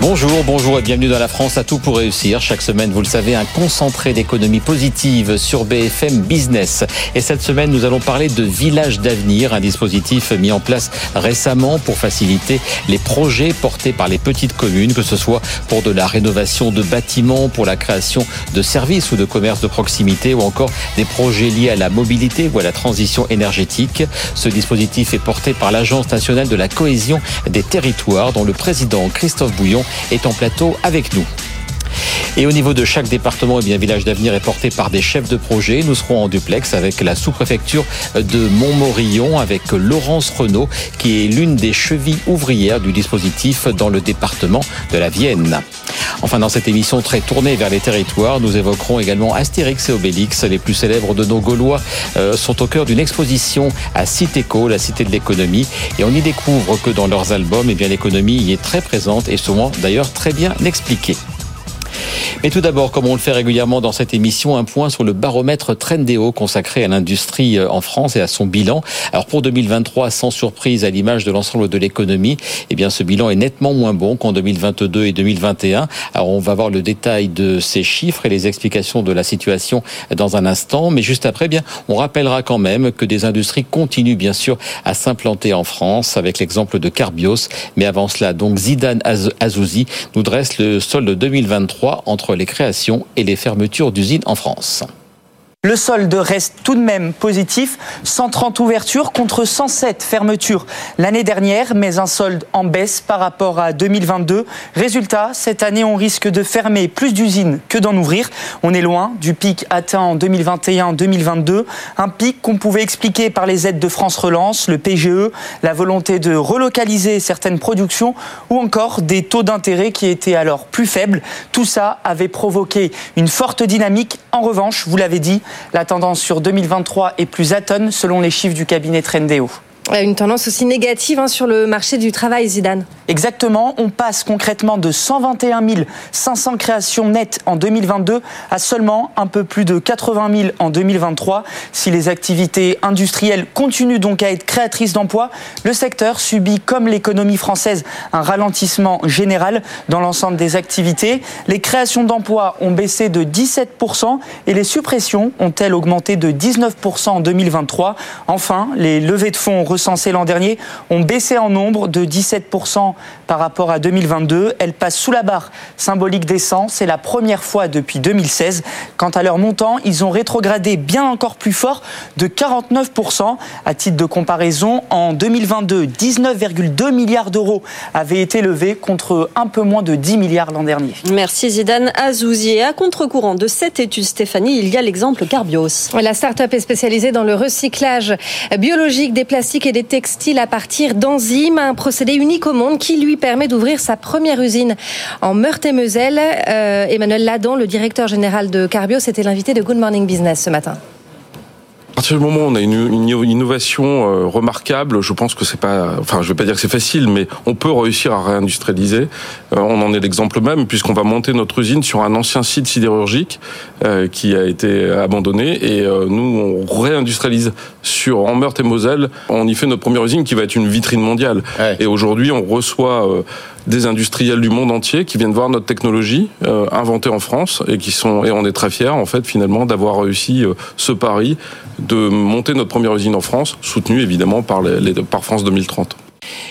Bonjour, bonjour et bienvenue dans la France à tout pour réussir. Chaque semaine, vous le savez, un concentré d'économie positive sur BFM Business. Et cette semaine, nous allons parler de Village d'avenir, un dispositif mis en place récemment pour faciliter les projets portés par les petites communes, que ce soit pour de la rénovation de bâtiments, pour la création de services ou de commerces de proximité ou encore des projets liés à la mobilité ou à la transition énergétique. Ce dispositif est porté par l'Agence nationale de la cohésion des territoires dont le président Christophe Bouillon est en plateau avec nous. Et au niveau de chaque département, eh bien, Village d'Avenir est porté par des chefs de projet. Nous serons en duplex avec la sous-préfecture de Montmorillon, avec Laurence Renault, qui est l'une des chevilles ouvrières du dispositif dans le département de la Vienne. Enfin, dans cette émission très tournée vers les territoires, nous évoquerons également Astérix et Obélix. Les plus célèbres de nos Gaulois euh, sont au cœur d'une exposition à Citéco, la cité de l'économie. Et on y découvre que dans leurs albums, eh l'économie y est très présente et souvent d'ailleurs très bien expliquée. Mais tout d'abord, comme on le fait régulièrement dans cette émission, un point sur le baromètre Trendéo consacré à l'industrie euh, en France et à son bilan. Alors pour 2023, sans surprise à l'image de l'ensemble de l'économie, eh bien ce bilan est nettement moins bon qu'en 2022 et 2021. Alors on va voir le détail de ces chiffres et les explications de la situation dans un instant, mais juste après, eh bien on rappellera quand même que des industries continuent bien sûr à s'implanter en France avec l'exemple de Carbios. Mais avant cela, donc Zidane Azouzi nous dresse le solde 2023 entre les créations et les fermetures d'usines en France. Le solde reste tout de même positif, 130 ouvertures contre 107 fermetures l'année dernière, mais un solde en baisse par rapport à 2022. Résultat, cette année, on risque de fermer plus d'usines que d'en ouvrir. On est loin du pic atteint en 2021-2022, un pic qu'on pouvait expliquer par les aides de France Relance, le PGE, la volonté de relocaliser certaines productions ou encore des taux d'intérêt qui étaient alors plus faibles. Tout ça avait provoqué une forte dynamique. En revanche, vous l'avez dit, la tendance sur 2023 est plus atone selon les chiffres du cabinet Trendéo. Une tendance aussi négative hein, sur le marché du travail, Zidane. Exactement. On passe concrètement de 121 500 créations nettes en 2022 à seulement un peu plus de 80 000 en 2023. Si les activités industrielles continuent donc à être créatrices d'emplois, le secteur subit, comme l'économie française, un ralentissement général dans l'ensemble des activités. Les créations d'emplois ont baissé de 17% et les suppressions ont-elles augmenté de 19% en 2023. Enfin, les levées de fonds recensées l'an dernier ont baissé en nombre de 17% par rapport à 2022. Elles passent sous la barre symbolique des 100. C'est la première fois depuis 2016. Quant à leur montant, ils ont rétrogradé bien encore plus fort de 49%. À titre de comparaison, en 2022, 19,2 milliards d'euros avaient été levés contre un peu moins de 10 milliards l'an dernier. Merci Zidane Azouzi. à contre-courant de cette étude, Stéphanie, il y a l'exemple Carbios. La start-up est spécialisée dans le recyclage biologique des plastiques et des textiles à partir d'enzymes, un procédé unique au monde qui lui permet d'ouvrir sa première usine en Meurthe-et-Moselle. Euh, Emmanuel Ladan, le directeur général de Carbio, c'était l'invité de Good Morning Business ce matin. À partir du moment où on a une, innovation euh, remarquable, je pense que c'est pas, enfin, je vais pas dire que c'est facile, mais on peut réussir à réindustrialiser. Euh, on en est l'exemple même, puisqu'on va monter notre usine sur un ancien site sidérurgique euh, qui a été abandonné, et nous on réindustrialise sur en Meurthe et Moselle. On y fait notre première usine qui va être une vitrine mondiale. Et aujourd'hui, on reçoit des industriels du monde entier qui viennent voir notre technologie euh, inventée en France et qui sont et on est très fiers en fait finalement d'avoir réussi euh, ce pari de monter notre première usine en France, soutenue évidemment par, les, par France 2030.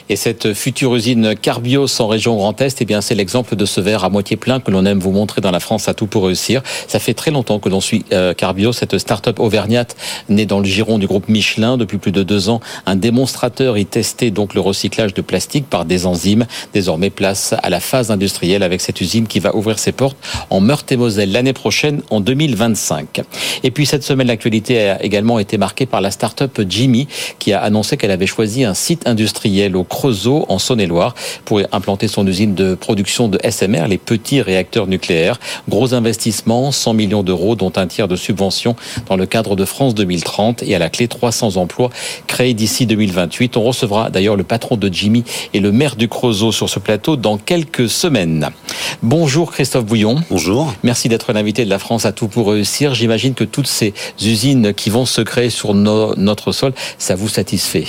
Et cette future usine Carbios en région Grand Est, eh bien, c'est l'exemple de ce verre à moitié plein que l'on aime vous montrer dans la France à tout pour réussir. Ça fait très longtemps que l'on suit euh, Carbios, cette start-up auvergnate née dans le giron du groupe Michelin depuis plus de deux ans. Un démonstrateur y testait donc le recyclage de plastique par des enzymes. Désormais, place à la phase industrielle avec cette usine qui va ouvrir ses portes en Meurthe-et-Moselle l'année prochaine, en 2025. Et puis, cette semaine, l'actualité a également été marquée par la start-up Jimmy qui a annoncé qu'elle avait choisi un site industriel au Creusot, en Saône-et-Loire, pour implanter son usine de production de SMR, les petits réacteurs nucléaires. Gros investissement, 100 millions d'euros, dont un tiers de subventions dans le cadre de France 2030 et à la clé 300 emplois créés d'ici 2028. On recevra d'ailleurs le patron de Jimmy et le maire du Creusot sur ce plateau dans quelques semaines. Bonjour Christophe Bouillon. Bonjour. Merci d'être l'invité de la France à tout pour réussir. J'imagine que toutes ces usines qui vont se créer sur notre sol, ça vous satisfait?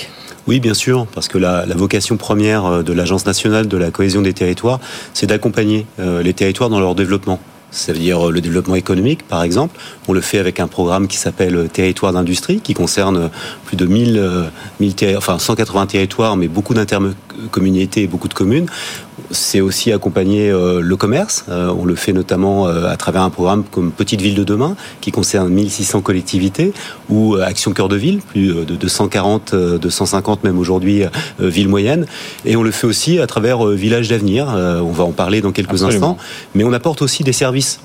Oui, bien sûr, parce que la, vocation première euh, de l'Agence nationale de la cohésion des territoires, c'est d'accompagner euh, les territoires dans leur développement. Ça veut dire euh, le développement économique, par exemple. On le fait avec un programme qui s'appelle Territoire d'industrie, qui concerne plus de 1000, 1000 enfin 180 territoires, mais beaucoup d'intercommunalités et beaucoup de communes c'est aussi accompagner euh, le commerce. Euh, on le fait notamment euh, à travers un programme comme Petite Ville de demain, qui concerne 1600 collectivités, ou Action Cœur de Ville, plus de 240, 250 même aujourd'hui, villes moyennes. Et on le fait aussi à travers Village d'avenir. on va en parler dans quelques instants. Mais on apporte aussi des services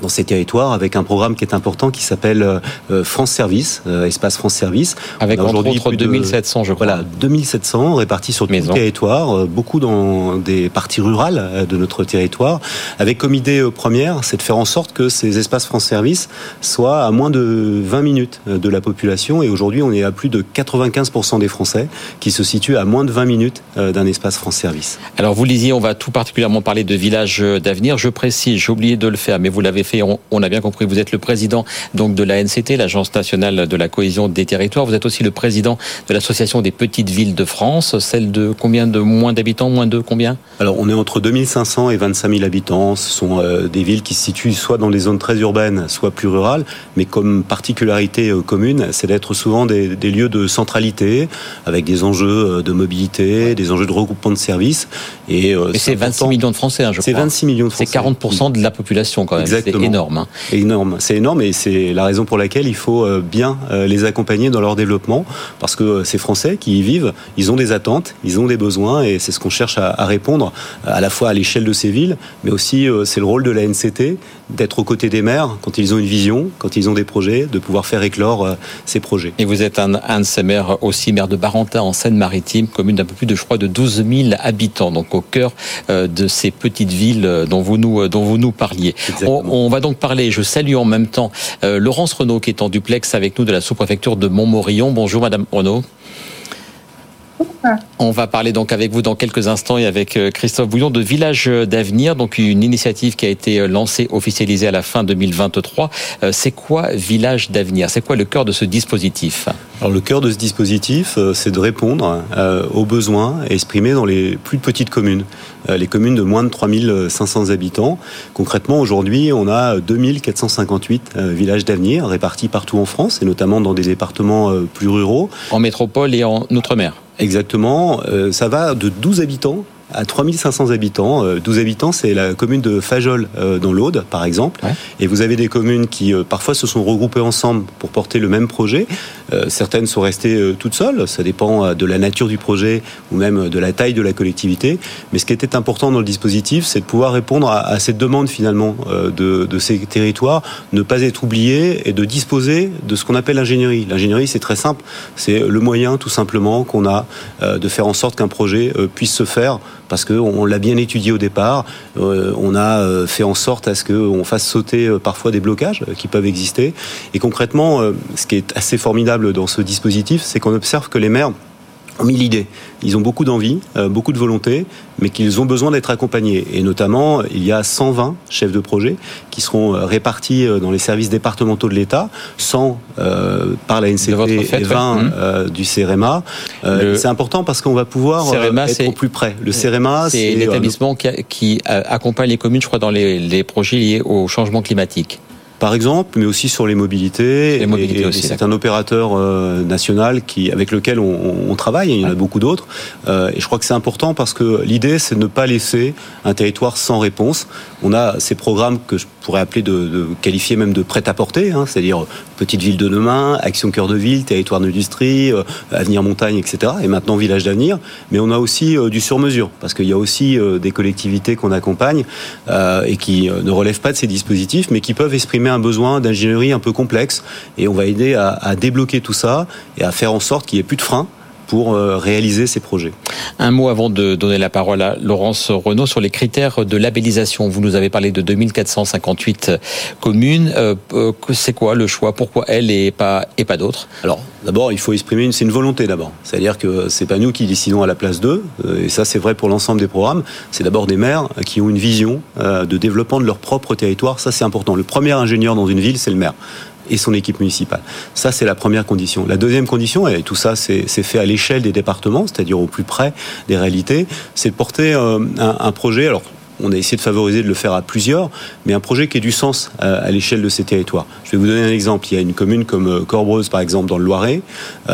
dans ces territoires avec un programme qui est important qui s'appelle euh, euh, France Service, euh, Espace France Service. Avec aujourd'hui autres 2700, je crois. Voilà, 2700 répartis sur tout le territoire, beaucoup dans des parties rurales de notre territoire, avec comme idée première, c'est de faire en sorte que ces espaces France Service soient à moins de 20 minutes de la population. Et aujourd'hui, on est à plus de 95% des Français qui se situent à moins de 20 minutes d'un espace France Service. Alors vous lisiez, on va tout particulièrement parler de villages d'avenir. Je précise, j'ai oublié de le faire, mais vous l'avez fait on, a bien compris, vous êtes le président donc de la NCT, l'Agence nationale de la cohésion des territoires. Vous êtes aussi le président de l'Association des petites villes de France, celle de combien de moins d'habitants, moins de combien? Alors on est entre 2500 et 25 000 habitants. Ce sont euh, des villes qui se situent soit dans des zones très urbaines, soit plus rurales, mais comme particularité euh, commune, c'est d'être souvent des, lieux de centralité, avec des enjeux euh, de mobilité, des enjeux de regroupement de services. Et, c'est 26 millions de Français, hein, je crois. C'est 26 millions de Français. C'est 40% de la population quand même. Exactement énorme. Hein. Énorme. C'est énorme et c'est la raison pour laquelle il faut euh, bien euh, les accompagner dans leur développement parce que euh, ces Français qui y vivent, ils ont des attentes, ils ont des besoins et c'est ce qu'on cherche à, répondre à la fois à l'échelle de ces villes, mais aussi c'est le rôle de la NCT d'être aux côtés des maires quand ils ont une vision, quand ils ont des projets, de pouvoir faire éclore ces projets. Et vous êtes un, de ces maires aussi, maire de Barentin en Seine-Maritime, commune d'un peu plus de, je crois, de 12 000 habitants, donc au cœur de ces petites villes dont vous nous, dont vous nous parliez. on, va donc parler, je salue en même temps euh, Laurence Renaud qui est en duplex avec nous de la sous-préfecture de Montmorillon. Bonjour Madame Renaud. On va parler donc avec vous dans quelques instants et avec euh, Christophe Bouillon de Village d'avenir, donc une initiative qui a été euh, lancée, officialisée à la fin 2023. C'est quoi Village d'avenir? C'est quoi le cœur de ce dispositif? Alors le cœur de ce dispositif, c'est de répondre aux besoins exprimés dans les plus petites communes. Euh, les communes de moins de 3500 habitants. Concrètement, aujourd'hui, on a 2458 euh, villages d'avenir répartis partout en France, et notamment dans des départements euh, plus ruraux. En métropole et en outre-mer? Exactement. Ça va de 12 habitants à 3500 habitants. 12 euh, habitants, c'est la commune de Fajol euh, dans l'Aude, par exemple. Et vous avez des communes qui euh, parfois se sont regroupées ensemble pour porter le même projet. Certaines sont restées toutes seules. Ça dépend de la nature du projet ou même de la taille de la collectivité. Mais ce qui était important dans le dispositif, c'est de pouvoir répondre à, cette demande finalement de, de ces territoires, ne pas être oubliés et de disposer de ce qu'on appelle l'ingénierie. L'ingénierie, c'est très simple. C'est le moyen tout simplement qu'on a de faire en sorte qu'un projet puisse se faire parce qu'on l'a bien étudié au départ. Euh, on a euh, fait en sorte à ce qu'on fasse sauter euh, parfois des blocages qui peuvent exister. Et concrètement, ce qui est assez formidable dans ce dispositif, c'est qu'on observe que les maires mis l'idée. Ils ont beaucoup d'envie, euh, beaucoup de volonté, mais qu'ils ont besoin d'être accompagnés. Et notamment, il y a 120 chefs de projet qui seront euh, répartis euh, dans les services départementaux de l'État, 100 par la NCT et 20 mmh. du CEREMA. C'est important parce qu'on va pouvoir être au plus près. Le CEREMA, c'est l'établissement qui, accompagne les communes, je crois, dans les projets liés au changement climatique par exemple, mais aussi sur les mobilités. c'est un opérateur euh, national qui, avec lequel on, travaille, il y en a beaucoup d'autres. Euh, et je crois que c'est important parce que l'idée, c'est de ne pas laisser un territoire sans réponse. On a ces programmes que je pourrais appeler de, qualifier même de prêt-à-porter, hein, c'est-à-dire petite ville de demain, action cœur de ville, territoire d'industrie, euh, avenir montagne, etc. Et maintenant village d'avenir. Mais on a aussi du sur-mesure parce qu'il y a aussi des collectivités qu'on accompagne et qui ne relèvent pas de ces dispositifs, mais qui peuvent exprimer un besoin d'ingénierie un peu complexe et on va aider à, débloquer tout ça et à faire en sorte qu'il n'y ait plus de frein pour réaliser ces projets. Un mot avant de donner la parole à Laurence Renault sur les critères de labellisation. Vous nous avez parlé de 2458 communes. C'est quoi le choix? Pourquoi elle et pas, et pas d'autres? Alors, d'abord, il faut exprimer, c'est une volonté d'abord. C'est-à-dire que c'est pas nous qui décidons à la place d'eux, et ça c'est vrai pour l'ensemble des programmes. C'est d'abord des maires qui ont une vision de développement de leur propre territoire. Ça c'est important. Le premier ingénieur dans une ville, c'est le maire et son équipe municipale. Ça, c'est la première condition. La deuxième condition, et tout ça, c'est fait à l'échelle des départements, c'est-à-dire au plus près des réalités, c'est de porter euh, un, un projet. Alors, on a essayé de favoriser de le faire à plusieurs, mais un projet qui ait du sens euh, à l'échelle de ces territoires. Je vais vous donner un exemple. Il y a une commune comme euh, Corbreuse, par exemple, dans le Loiret.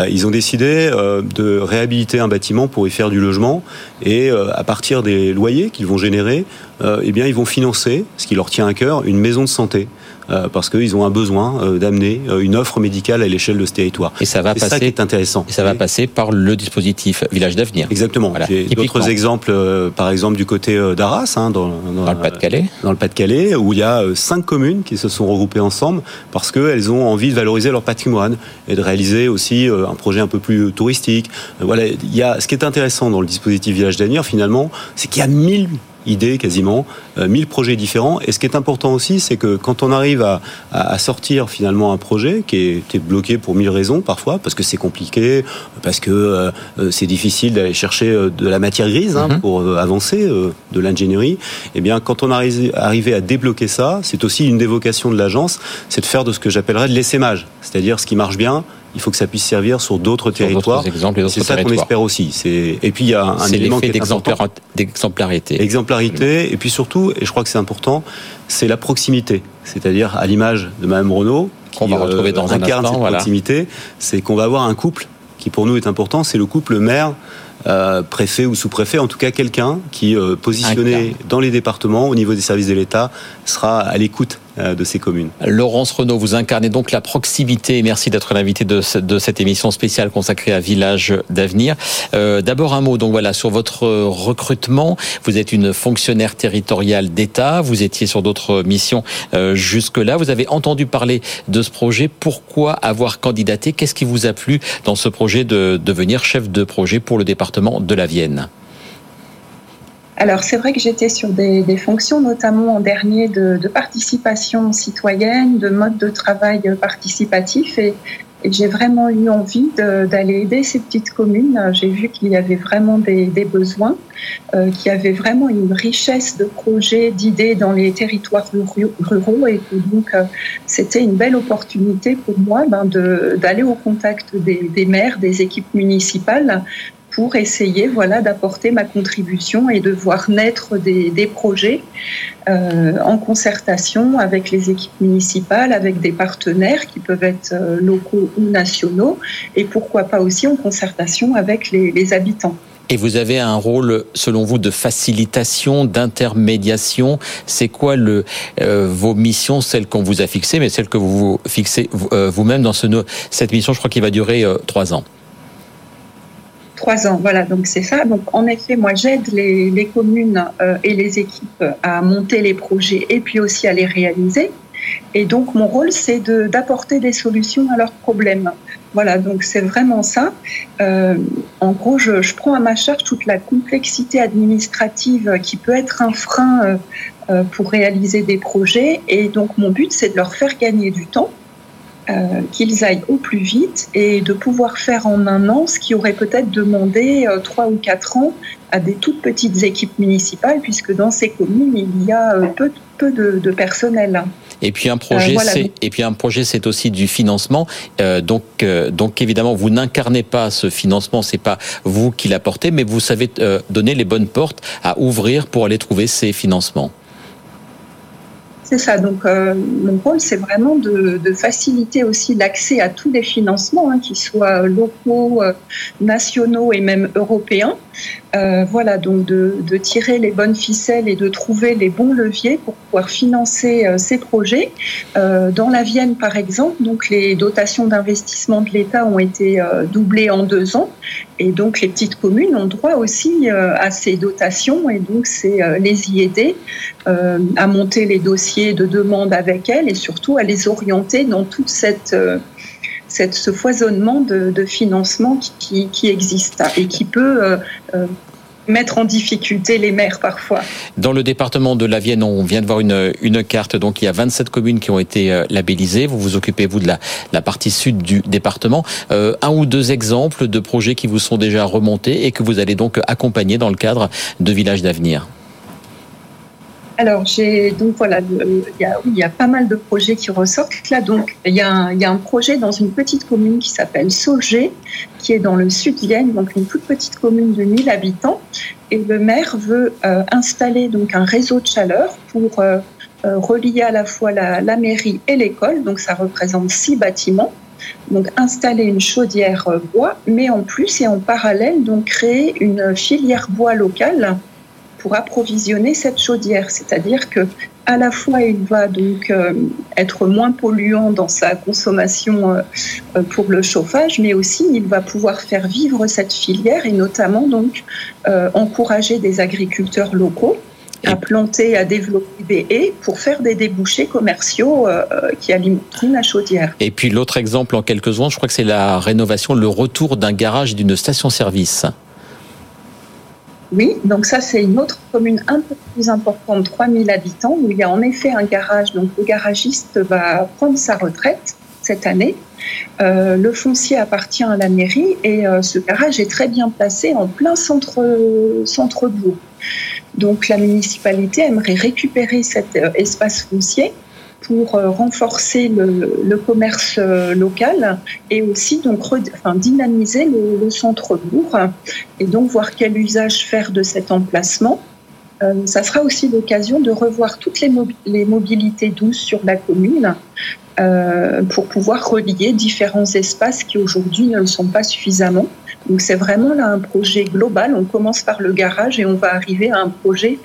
Ils ont décidé de réhabiliter un bâtiment pour y faire du logement, et à partir des loyers qu'ils vont générer, eh bien, ils vont financer, ce qui leur tient à cœur, une maison de santé. Euh, parce qu'ils ont un besoin euh, d'amener euh, une offre médicale à l'échelle de ce territoire. Et ça va passer. Ça qui est intéressant. Et ça va passer par le dispositif Village d'avenir. Exactement. Voilà. J'ai d'autres exemples, par exemple du côté d'Arras, hein, dans, dans, le Pas-de-Calais, dans le Pas-de-Calais, où il y a cinq communes qui se sont regroupées ensemble parce qu'elles ont envie de valoriser leur patrimoine et de réaliser aussi un projet un peu plus touristique. Voilà, il y a ce qui est intéressant dans le dispositif Village d'avenir finalement, c'est qu'il y a mille idées quasiment, 1000 euh, projets différents. Et ce qui est important aussi, c'est que quand on arrive à, à, sortir finalement un projet qui est, bloqué pour mille raisons parfois, parce que c'est compliqué, parce que euh, euh, c'est difficile d'aller chercher de la matière grise hein, mhm. pour avancer, de l'ingénierie, eh bien quand on arrive arrivé à débloquer ça, c'est aussi une des vocations de l'agence, c'est de faire de ce que j'appellerais de l'essaimage, c'est-à-dire ce qui marche bien, il faut que ça puisse servir sur d'autres territoires. C'est ça qu'on espère aussi. Et puis il y a un élément qui est d'exemplarité. Exemplarité, et puis surtout, et je crois que c'est important, c'est la proximité. C'est-à-dire à, l'image de Mme Renault, qui va retrouver dans euh, incarne cette proximité, c'est qu'on va avoir un couple qui pour nous est important, c'est le couple maire euh, préfet ou sous-préfet, en tout cas quelqu'un qui, euh, positionné dans les départements au niveau des services de l'État, sera à l'écoute euh, de ces communes. Laurence Renault, vous incarnez donc la proximité. Merci d'être l'invité de, cette émission spéciale consacrée à Village d'avenir. D'abord un mot donc voilà sur votre recrutement. Vous êtes une fonctionnaire territoriale d'État. Vous étiez sur d'autres missions jusque-là. Vous avez entendu parler de ce projet. Pourquoi avoir candidaté? Qu'est-ce qui vous a plu dans ce projet de devenir chef de projet pour le département de la Vienne? Alors c'est vrai que j'étais sur des, fonctions, notamment en dernier de, participation citoyenne, de mode de travail participatif, et, j'ai vraiment eu envie d'aller aider ces petites communes. J'ai vu qu'il y avait vraiment des, besoins, euh, qu'il y avait vraiment une richesse de projets, d'idées dans les territoires ruraux, et que donc euh, c'était une belle opportunité pour moi ben, d'aller au contact des, des maires, des équipes municipales, pour essayer voilà, d'apporter ma contribution et de voir naître des, projets euh, en concertation avec les équipes municipales, avec des partenaires qui peuvent être euh, locaux ou nationaux, et pourquoi pas aussi en concertation avec les, habitants. Et vous avez un rôle, selon vous, de facilitation, d'intermédiation. C'est quoi euh, vos missions, celles qu'on vous a fixées, mais celles que vous vous fixez vous-même dans ce, cette mission Je crois qu'il va durer trois ans. Trois ans, voilà, donc c'est ça. Donc en effet, moi j'aide les, communes euh, et les équipes à monter les projets et puis aussi à les réaliser. Et donc mon rôle, c'est d'apporter des solutions à leurs problèmes. Voilà, donc c'est vraiment ça. Euh, en gros, je, prends à ma charge toute la complexité administrative qui peut être un frein euh, pour réaliser des projets. Et donc mon but, c'est de leur faire gagner du temps euh, qu'ils aillent au plus vite et de pouvoir faire en un an ce qui aurait peut-être demandé euh, trois ou quatre ans à des toutes petites équipes municipales, puisque dans ces communes, il y a euh, peu, peu de, personnel. Et puis un projet, c'est et puis un projet, c'est aussi du financement. donc, donc évidemment, vous n'incarnez pas ce financement, c'est pas vous qui l'apportez, mais vous savez donner les bonnes portes à ouvrir pour aller trouver ces financements. C'est ça. Donc, euh, mon rôle, c'est vraiment de, faciliter aussi l'accès à tous les financements, hein, qu'ils soient locaux, euh, nationaux et même européens. Euh, voilà, donc de, tirer les bonnes ficelles et de trouver les bons leviers pour pouvoir financer ces projets. dans la Vienne, par exemple, donc les dotations d'investissement de l'État ont été doublées en deux ans, et donc les petites communes ont droit aussi à ces dotations, et donc c'est les y aider à monter les dossiers de demande avec elles et surtout à les orienter dans toute cette, euh, cette, ce foisonnement de, financement qui, existe et qui peut euh, euh, mettre en difficulté les maires parfois. Dans le département de la Vienne, on vient de voir une, carte, donc il y a 27 communes qui ont été euh, labellisées. Vous vous occupez, vous, de la, partie sud du département. Un ou deux exemples de projets qui vous sont déjà remontés et que vous allez donc accompagner dans le cadre de Villages d'avenir alors, j'ai donc voilà, il y, a, pas mal de projets qui ressortent là. Donc, il y, a un, projet dans une petite commune qui s'appelle Sauger, qui est dans le sud Vienne, donc une toute petite commune de 1000 habitants. Et le maire veut euh, installer donc un réseau de chaleur pour euh, euh, relier à la fois la, la mairie et l'école. Donc, ça représente six bâtiments. Donc, installer une chaudière bois, mais en plus et en parallèle, donc créer une filière bois locale pour approvisionner cette chaudière. C'est-à-dire que à la fois il va donc euh, être moins polluant dans sa consommation euh, pour le chauffage, mais aussi il va pouvoir faire vivre cette filière et notamment donc euh, encourager des agriculteurs locaux à planter, à développer des haies pour faire des débouchés commerciaux qui alimenteront la chaudière. Et puis l'autre exemple en quelques secondes, je crois que c'est la rénovation, le retour d'un garage d'une station-service. Oui, donc ça c'est une autre commune un peu plus importante, 3000 habitants, où il y a en effet un garage. Donc le garagiste va prendre sa retraite cette année. Euh, le foncier appartient à la mairie et euh, ce garage est très bien placé en plein centre, centre bourg. Donc la municipalité aimerait récupérer cet euh, espace foncier pour euh, renforcer le, commerce euh, local et aussi donc dynamiser le, centre-bourg et donc voir quel usage faire de cet emplacement. Euh, ça sera aussi l'occasion de revoir toutes les, mobilités douces sur la commune euh, pour pouvoir relier différents espaces qui aujourd'hui ne le sont pas suffisamment. Donc c'est vraiment là un projet global. On commence par le garage et on va arriver à un projet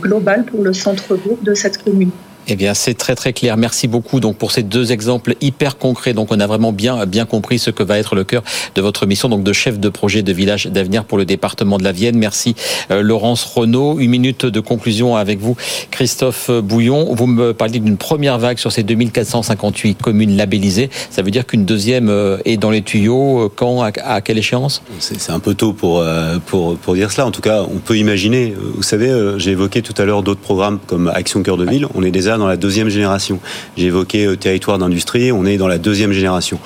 global pour le centre-bourg de cette commune. Eh bien, c'est très très clair. Merci beaucoup donc pour ces deux exemples hyper concrets. Donc, on a vraiment bien bien compris ce que va être le cœur de votre mission, donc de chef de projet de village d'avenir pour le département de la Vienne. Merci euh, Laurence Renault. Une minute de conclusion avec vous, Christophe Bouillon. Vous me parlez d'une première vague sur ces 2458 communes labellisées. Ça veut dire qu'une deuxième euh, est dans les tuyaux. Quand à, à quelle échéance? C'est un peu tôt pour pour pour dire cela. En tout cas, on peut imaginer. Vous savez, j'ai évoqué tout à l'heure d'autres programmes comme Action Cœur de Ville. On est déjà dans la deuxième génération. J'ai évoqué euh, territoire d'industrie, on est dans la deuxième génération.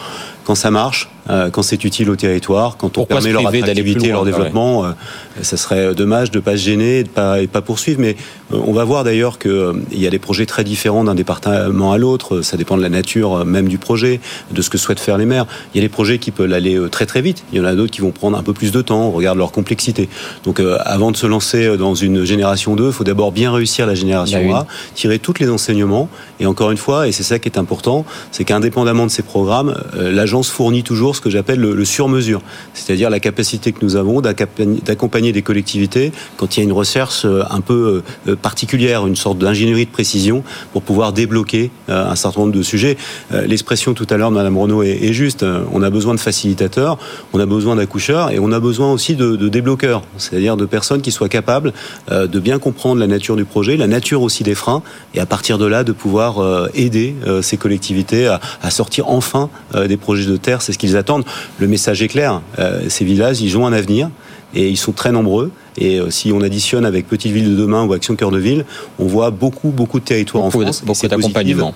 Quand ça marche, euh, quand c'est utile au territoire, quand on permet leur attractivité, leur développement, ouais. euh, ça serait dommage de pas se gêner, de pas et pas poursuivre. Mais euh, on va voir d'ailleurs que euh, il y a des projets très différents d'un département à l'autre. Ça dépend de la nature même du projet, de ce que souhaitent faire les maires. Il y a des projets qui peuvent aller très très vite. Il y en a d'autres qui vont prendre un peu plus de temps. On regarde leur complexité. Donc avant de se lancer dans une génération 2, il faut d'abord bien réussir la génération. A, tirer tous les enseignements. Et encore une fois, et c'est ça qui est important, c'est qu'indépendamment de ces programmes, l'agence fournit toujours ce que j'appelle le, le sur-mesure, c'est-à-dire la capacité que nous avons d'accompagner des collectivités quand il y a une recherche un peu particulière, une sorte d'ingénierie de précision pour pouvoir débloquer un certain nombre de sujets. L'expression tout à l'heure de Madame Renaud est, juste. On a besoin de facilitateurs, on a besoin d'accoucheurs et on a besoin aussi de, de débloqueurs, c'est-à-dire de personnes qui soient capables de bien comprendre la nature du projet, la nature aussi des freins et à partir de là de pouvoir aider ces collectivités à, à sortir enfin des projets de terre. C'est ce qu'ils attendent. Le message est clair. Ces villages, ils ont un avenir et ils sont très nombreux. Et si on additionne avec Petite Ville de demain ou Action Cœur de Ville, on voit beaucoup, beaucoup de territoires beaucoup en France. Beaucoup d'accompagnement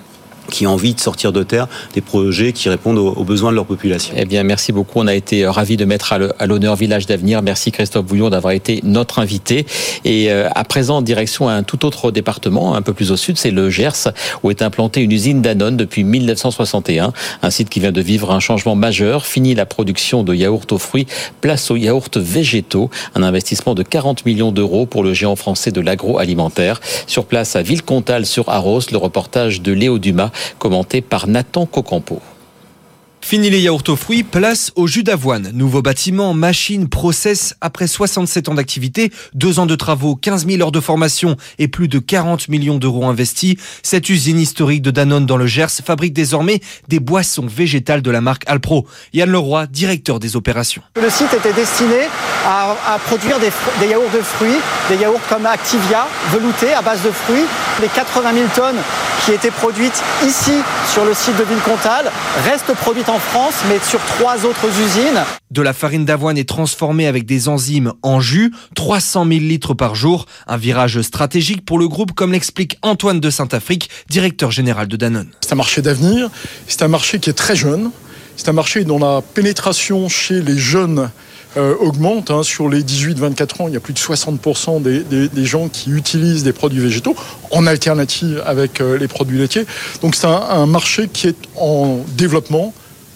qui ont envie de sortir de terre des projets qui répondent aux, besoins de leur population. Eh bien, merci beaucoup. On a été ravis de mettre à l'honneur Village d'avenir. Merci Christophe Bouillon d'avoir été notre invité. Et à présent, en direction à un tout autre département, un peu plus au sud, c'est le Gers, où est implantée une usine Danone depuis 1961. Un site qui vient de vivre un changement majeur. Fini la production de yaourts aux fruits, place aux yaourts végétaux. Un investissement de 40 millions d'euros pour le géant français de l'agroalimentaire. Sur place à Villecontal sur Arros, le reportage de Léo Dumas commenté par Nathan Cocampo. Fini les yaourts aux fruits, place au jus d'avoine. Nouveau bâtiment, machine, process. Après 67 ans d'activité, deux ans de travaux, 15 000 heures de formation et plus de 40 millions d'euros investis, cette usine historique de Danone dans le Gers fabrique désormais des boissons végétales de la marque Alpro. Yann Leroy, directeur des opérations. Le site était destiné à, à produire des, des, yaourts de fruits, des yaourts comme Activia, veloutés à base de fruits. Les 80 000 tonnes qui étaient produites ici sur le site de Villecontal restent produites en France, mais sur trois autres usines. De la farine d'avoine est transformée avec des enzymes en jus, 300 000 litres par jour. Un virage stratégique pour le groupe, comme l'explique Antoine de Saint-Afrique, directeur général de Danone. C'est un marché d'avenir, c'est un marché qui est très jeune, c'est un marché dont la pénétration chez les jeunes euh, augmente. Hein. Sur les 18-24 ans, il y a plus de 60% des, gens qui utilisent des produits végétaux en alternative avec euh, les produits laitiers. Donc c'est un, un marché qui est en développement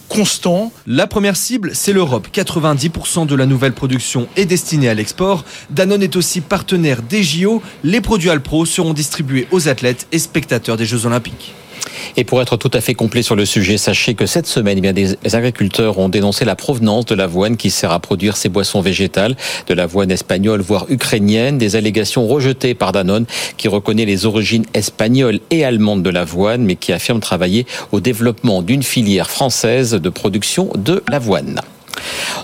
constant. La première cible, c'est l'Europe. 90% de la nouvelle production est destinée à l'export. Danone est aussi partenaire des JO. Les produits Alpro seront distribués aux athlètes et spectateurs des Jeux Olympiques. Et pour être tout à fait complet sur le sujet, sachez que cette semaine, eh bien, des agriculteurs ont dénoncé la provenance de l'avoine qui sert à produire ces boissons végétales, de l'avoine espagnole voire ukrainienne, des allégations rejetées par Danone qui reconnaît les origines espagnoles et allemandes de l'avoine, mais qui affirme travailler au développement d'une filière française de production de l'avoine.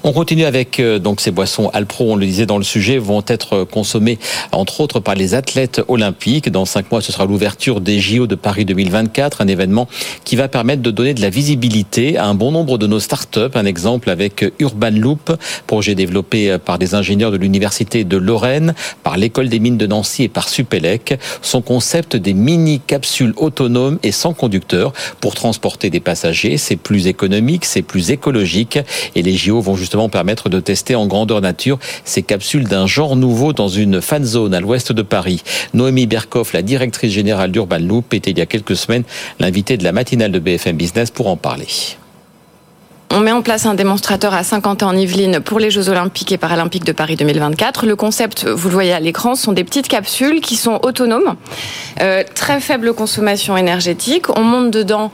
On continue avec euh, donc ces boissons Alpro, on le disait dans le sujet, vont être consommées entre autres par les athlètes olympiques. Dans cinq mois, ce sera l'ouverture des JO de Paris 2024, un événement qui va permettre de donner de la visibilité à un bon nombre de nos startups. Un exemple avec Urban Loop, projet développé par des ingénieurs de l'université de Lorraine, par l'école des mines de Nancy et par Supélec. Son concept des mini capsules autonomes et sans conducteur pour transporter des passagers, c'est plus économique, c'est plus écologique et les JO vont justement permettre de tester en grandeur nature ces capsules d'un genre nouveau dans une fan zone à l'ouest de Paris. Noémie Berkoff, la directrice générale d'Urban Loop, était il y a quelques semaines l'invitée de la matinale de BFM Business pour en parler. On met en place un démonstrateur à 50 ans en Yvelines pour les Jeux Olympiques et Paralympiques de Paris 2024. Le concept, vous le voyez à l'écran, sont des petites capsules qui sont autonomes, euh, très faible consommation énergétique. On monte dedans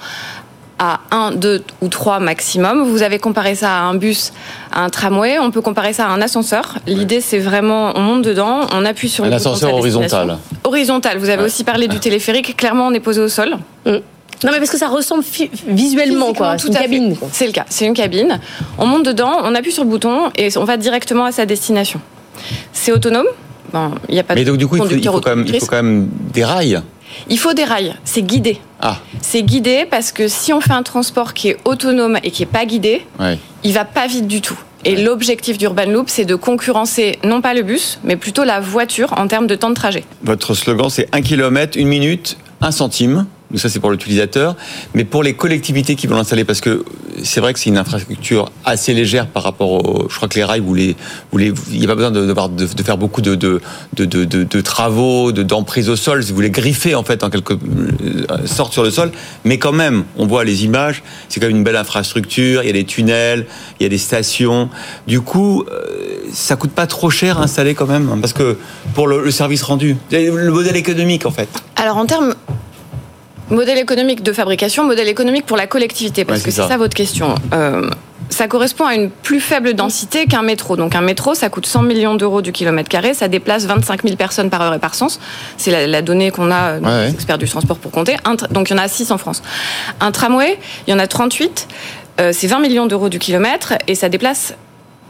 à 1, 2 ou 3 maximum. Vous avez comparé ça à un bus, à un tramway. On peut comparer ça à un ascenseur. L'idée, c'est vraiment, on monte dedans, on appuie sur un le ascenseur horizontal. Horizontal. Vous avez ouais. aussi parlé du téléphérique. Clairement, on est posé au sol. Mm. Non, mais parce que ça ressemble visuellement, quoi. C'est une cabine. C'est le cas. C'est une cabine. On monte dedans, on appuie sur le bouton et on va directement à sa destination. C'est autonome. Bon, il n'y a pas mais de donc, du coup, il faut, il faut, quand même, il faut quand même des rails. Il faut des rails, c'est guidé. Ah. C'est guidé parce que si on fait un transport qui est autonome et qui n'est pas guidé, ouais. il va pas vite du tout. Et ouais. l'objectif d'Urban Loop, c'est de concurrencer non pas le bus, mais plutôt la voiture en termes de temps de trajet. Votre slogan, c'est 1 km, 1 minute, 1 centime. Donc ça, c'est pour l'utilisateur. Mais pour les collectivités qui vont l'installer, parce que c'est vrai que c'est une infrastructure assez légère par rapport au... Je crois que les rails, les, il n'y a pas besoin de, faire beaucoup de, travaux, d'emprise au sol. Vous les griffez, en fait, en quelque sorte sur le sol. Mais quand même, on voit les images. C'est quand même une belle infrastructure. Il y a des tunnels, il y a des stations. Du coup, ça coûte pas trop cher à installer quand même. Parce que pour le service rendu, le modèle économique, en fait. Alors, en termes Modèle économique de fabrication, modèle économique pour la collectivité, parce ouais, que c'est ça. ça. votre question. Euh, ça correspond à une plus faible densité qu'un métro. Donc un métro, ça coûte 100 millions d'euros du kilomètre carré, ça déplace 25 000 personnes par heure et par sens. C'est la, la, donnée qu'on a, ouais, experts du transport pour compter. Un, donc il y en a 6 en France. Un tramway, il y en a 38. Euh, c'est 20 millions d'euros du kilomètre et ça déplace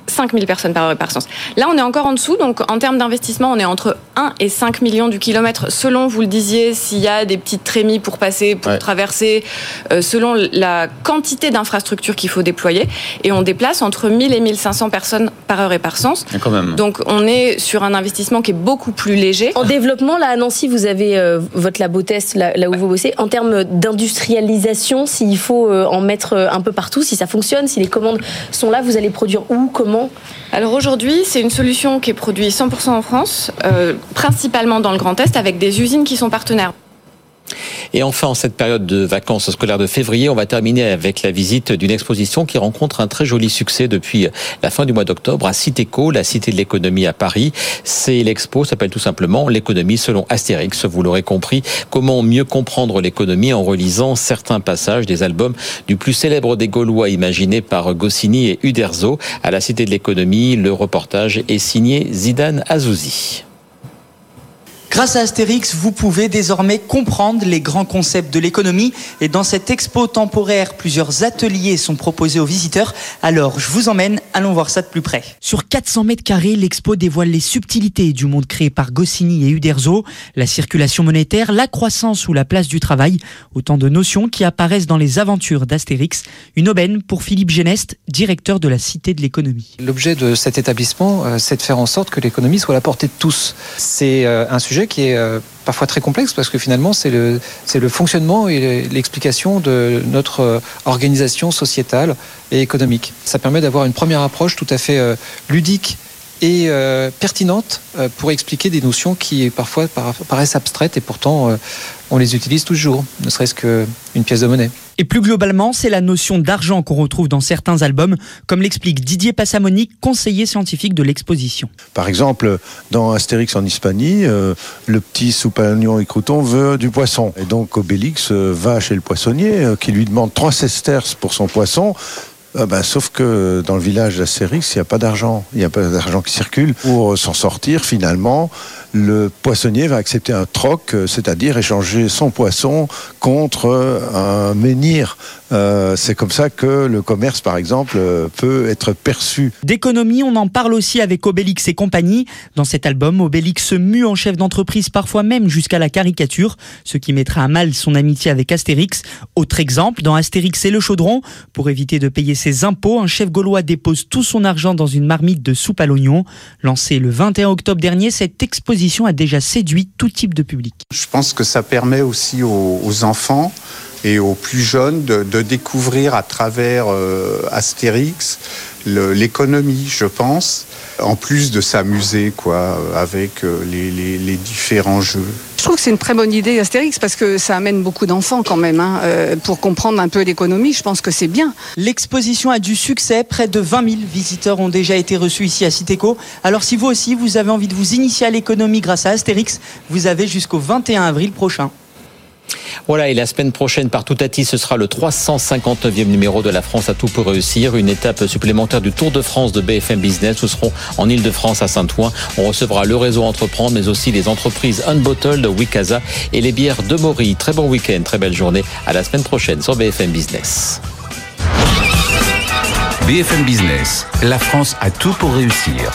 5000 personnes par heure et par sens. Là, on est encore en dessous, donc en termes d'investissement, on est entre 1 et 5 millions du kilomètre, selon, vous le disiez, s'il y a des petites trémies pour passer, pour ouais. traverser, euh, selon la quantité d'infrastructures qu'il faut déployer. Et on déplace entre 1000 et 1500 personnes par heure et par sens. Et quand même. Donc, on est sur un investissement qui est beaucoup plus léger. En développement, là, à Nancy, vous avez euh, votre labo test, là, là où ouais. vous bossez. En termes d'industrialisation, s'il faut euh, en mettre un peu partout, si ça fonctionne, si les commandes sont là, vous allez produire où, comment alors aujourd'hui, c'est une solution qui est produite 100% en France, euh, principalement dans le Grand Est, avec des usines qui sont partenaires. Et enfin, en cette période de vacances scolaires de février, on va terminer avec la visite d'une exposition qui rencontre un très joli succès depuis la fin du mois d'octobre à Citéco, la cité de l'économie à Paris. C'est l'expo, s'appelle tout simplement l'économie selon Astérix. Vous l'aurez compris, comment mieux comprendre l'économie en relisant certains passages des albums du plus célèbre des Gaulois imaginés par Goscinny et Uderzo. À la cité de l'économie, le reportage est signé Zidane Azouzi. Grâce à Astérix, vous pouvez désormais comprendre les grands concepts de l'économie. Et dans cette expo temporaire, plusieurs ateliers sont proposés aux visiteurs. Alors, je vous emmène, allons voir ça de plus près. Sur 400 mètres carrés, l'expo dévoile les subtilités du monde créé par Goscinny et Uderzo, la circulation monétaire, la croissance ou la place du travail. Autant de notions qui apparaissent dans les aventures d'Astérix. Une aubaine pour Philippe Geneste, directeur de la Cité de l'économie. L'objet de cet établissement, euh, c'est de faire en sorte que l'économie soit à la portée de tous. C'est euh, un sujet qui est euh, parfois très complexe parce que finalement c'est le, c'est le fonctionnement et l'explication de notre euh, organisation sociétale et économique. Ça permet d'avoir une première approche tout à fait euh, ludique et pertinente pour expliquer des notions qui parfois paraissent abstraites et pourtant on les utilise toujours, ne serait-ce qu'une pièce de monnaie. Et plus globalement, c'est la notion d'argent qu'on retrouve dans certains albums, comme l'explique Didier Passamonique, conseiller scientifique de l'exposition. Par exemple, dans Astérix en Hispanie, euh, le petit soupagnon et crouton veut du poisson. Et donc Obélix euh, va chez le poissonnier euh, qui lui demande trois sesterces pour son poisson. Ben, sauf que dans le village d'Astérix, il n'y a pas d'argent. Il n'y a pas d'argent qui circule. Pour s'en sortir, finalement, le poissonnier va accepter un troc, euh, c'est-à-dire échanger son poisson contre un menhir. Euh, c'est comme ça que le commerce, par exemple, euh, peut être perçu. D'économie, on en parle aussi avec Obélix et compagnie. Dans cet album, Obélix se mue en chef d'entreprise, parfois même jusqu'à la caricature, ce qui mettra à mal son amitié avec Astérix. Autre exemple, dans Astérix et le chaudron, pour éviter de payer ses impôts, un chef gaulois dépose tout son argent dans une marmite de soupe à l'oignon. Lancée le 21 octobre dernier, cette exposition a déjà séduit tout type de public. Je pense que ça permet aussi aux, enfants et aux plus jeunes de, découvrir à travers euh, Astérix l'économie, je pense, en plus de s'amuser quoi avec euh, les différents jeux. Je trouve que c'est une très bonne idée Astérix parce que ça amène beaucoup d'enfants quand même. Hein, euh, pour comprendre un peu l'économie, je pense que c'est bien. L'exposition a du succès. Près de 20 000 visiteurs ont déjà été reçus ici à Citéco. Alors si vous aussi, vous avez envie de vous initier à l'économie grâce à Astérix, vous avez jusqu'au 21 avril prochain. Voilà, et la semaine prochaine, par Toutati, ce sera le 359e numéro de la France à tout pour réussir. Une étape supplémentaire du Tour de France de BFM Business. Nous serons en Ile-de-France à Saint-Ouen. On recevra le réseau Entreprendre, mais aussi les entreprises Unbottled Wikaza et les bières de Maury. Très bon week-end, très belle journée. À la semaine prochaine sur BFM Business. BFM Business, la France a tout pour réussir.